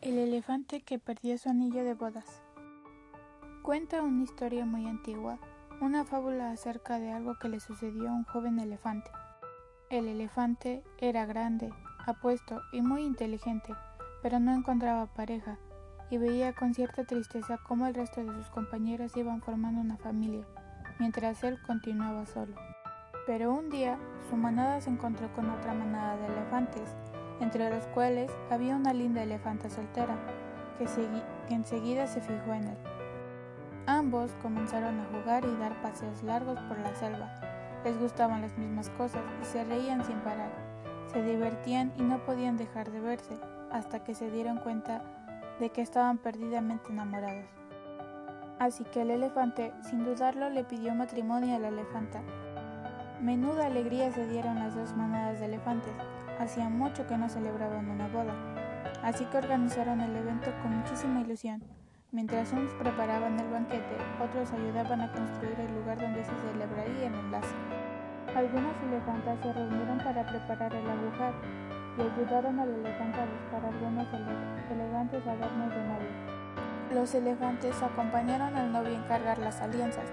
El elefante que perdió su anillo de bodas. Cuenta una historia muy antigua, una fábula acerca de algo que le sucedió a un joven elefante. El elefante era grande, apuesto y muy inteligente, pero no encontraba pareja y veía con cierta tristeza cómo el resto de sus compañeros iban formando una familia, mientras él continuaba solo. Pero un día su manada se encontró con otra manada de elefantes entre los cuales había una linda elefanta soltera, que, enseguida se fijó en él. Ambos comenzaron a jugar y dar paseos largos por la selva. Les gustaban las mismas cosas y se reían sin parar. Se divertían y no podían dejar de verse, hasta que se dieron cuenta de que estaban perdidamente enamorados. Así que el elefante, sin dudarlo, le pidió matrimonio a la elefanta. Menuda alegría se dieron las dos manadas de elefantes, Hacía mucho que no celebraban una boda, así que organizaron el evento con muchísima ilusión. Mientras unos preparaban el banquete, otros ayudaban a construir el lugar donde se celebraría el enlace. Algunas elefantas se reunieron para preparar el agujar y ayudaron al elefante a buscar algunos elegantes adornos de novio. Los elefantes acompañaron al novio a encargar las alianzas.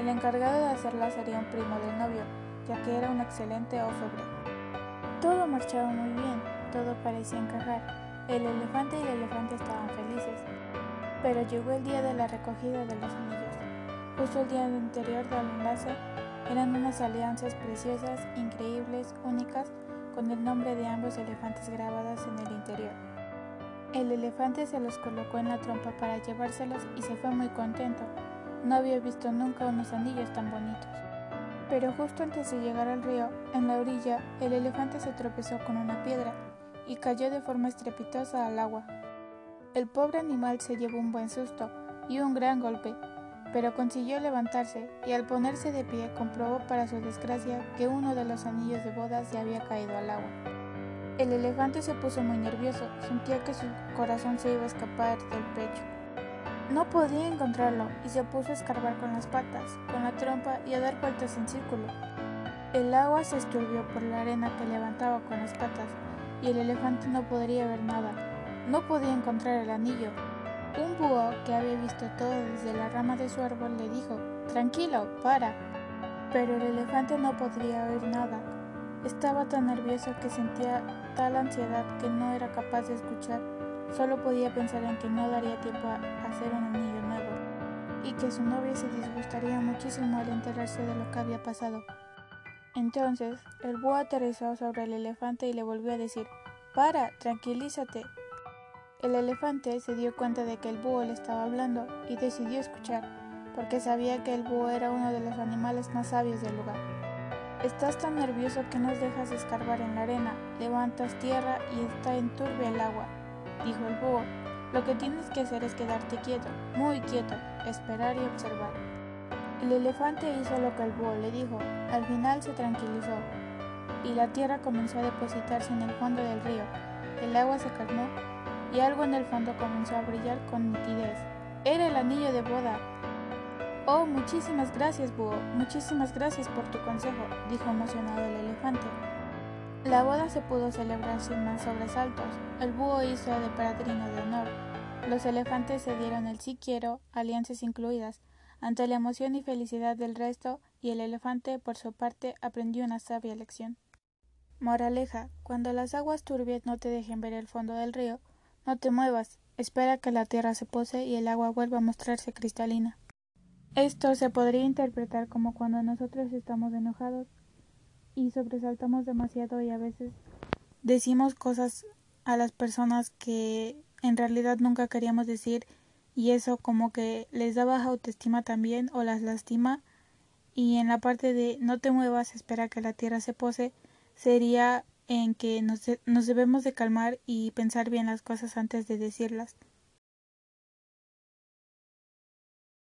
El encargado de hacerlas sería un primo del novio, ya que era un excelente orfebre. Todo marchaba muy bien, todo parecía encajar. El elefante y el elefante estaban felices. Pero llegó el día de la recogida de los anillos. Justo el día anterior del enlace eran unas alianzas preciosas, increíbles, únicas, con el nombre de ambos elefantes grabadas en el interior. El elefante se los colocó en la trompa para llevárselos y se fue muy contento. No había visto nunca unos anillos tan bonitos. Pero justo antes de llegar al río, en la orilla, el elefante se tropezó con una piedra y cayó de forma estrepitosa al agua. El pobre animal se llevó un buen susto y un gran golpe, pero consiguió levantarse y al ponerse de pie comprobó para su desgracia que uno de los anillos de bodas ya había caído al agua. El elefante se puso muy nervioso, sentía que su corazón se iba a escapar del pecho. No podía encontrarlo y se puso a escarbar con las patas, con la trompa y a dar vueltas en círculo. El agua se esturbió por la arena que levantaba con las patas y el elefante no podría ver nada. No podía encontrar el anillo. Un búho que había visto todo desde la rama de su árbol le dijo, Tranquilo, para. Pero el elefante no podría oír nada. Estaba tan nervioso que sentía tal ansiedad que no era capaz de escuchar Solo podía pensar en que no daría tiempo a hacer un anillo nuevo y que su novia se disgustaría muchísimo al enterarse de lo que había pasado. Entonces, el búho aterrizó sobre el elefante y le volvió a decir, Para, tranquilízate. El elefante se dio cuenta de que el búho le estaba hablando y decidió escuchar, porque sabía que el búho era uno de los animales más sabios del lugar. Estás tan nervioso que nos dejas escarbar en la arena, levantas tierra y está en turbia el agua dijo el búho. Lo que tienes que hacer es quedarte quieto, muy quieto, esperar y observar. El elefante hizo lo que el búho le dijo. Al final se tranquilizó y la tierra comenzó a depositarse en el fondo del río. El agua se calmó y algo en el fondo comenzó a brillar con nitidez. Era el anillo de boda. Oh, muchísimas gracias, búho. Muchísimas gracias por tu consejo, dijo emocionado el elefante. La boda se pudo celebrar sin más sobresaltos. El búho hizo de padrino de honor. Los elefantes se dieron el sí quiero, alianzas incluidas, ante la emoción y felicidad del resto, y el elefante, por su parte, aprendió una sabia lección. Moraleja, cuando las aguas turbias no te dejen ver el fondo del río, no te muevas, espera que la tierra se pose y el agua vuelva a mostrarse cristalina. Esto se podría interpretar como cuando nosotros estamos enojados y sobresaltamos demasiado y a veces decimos cosas a las personas que en realidad nunca queríamos decir y eso como que les da baja autoestima también o las lastima. Y en la parte de no te muevas espera que la tierra se pose sería en que nos, nos debemos de calmar y pensar bien las cosas antes de decirlas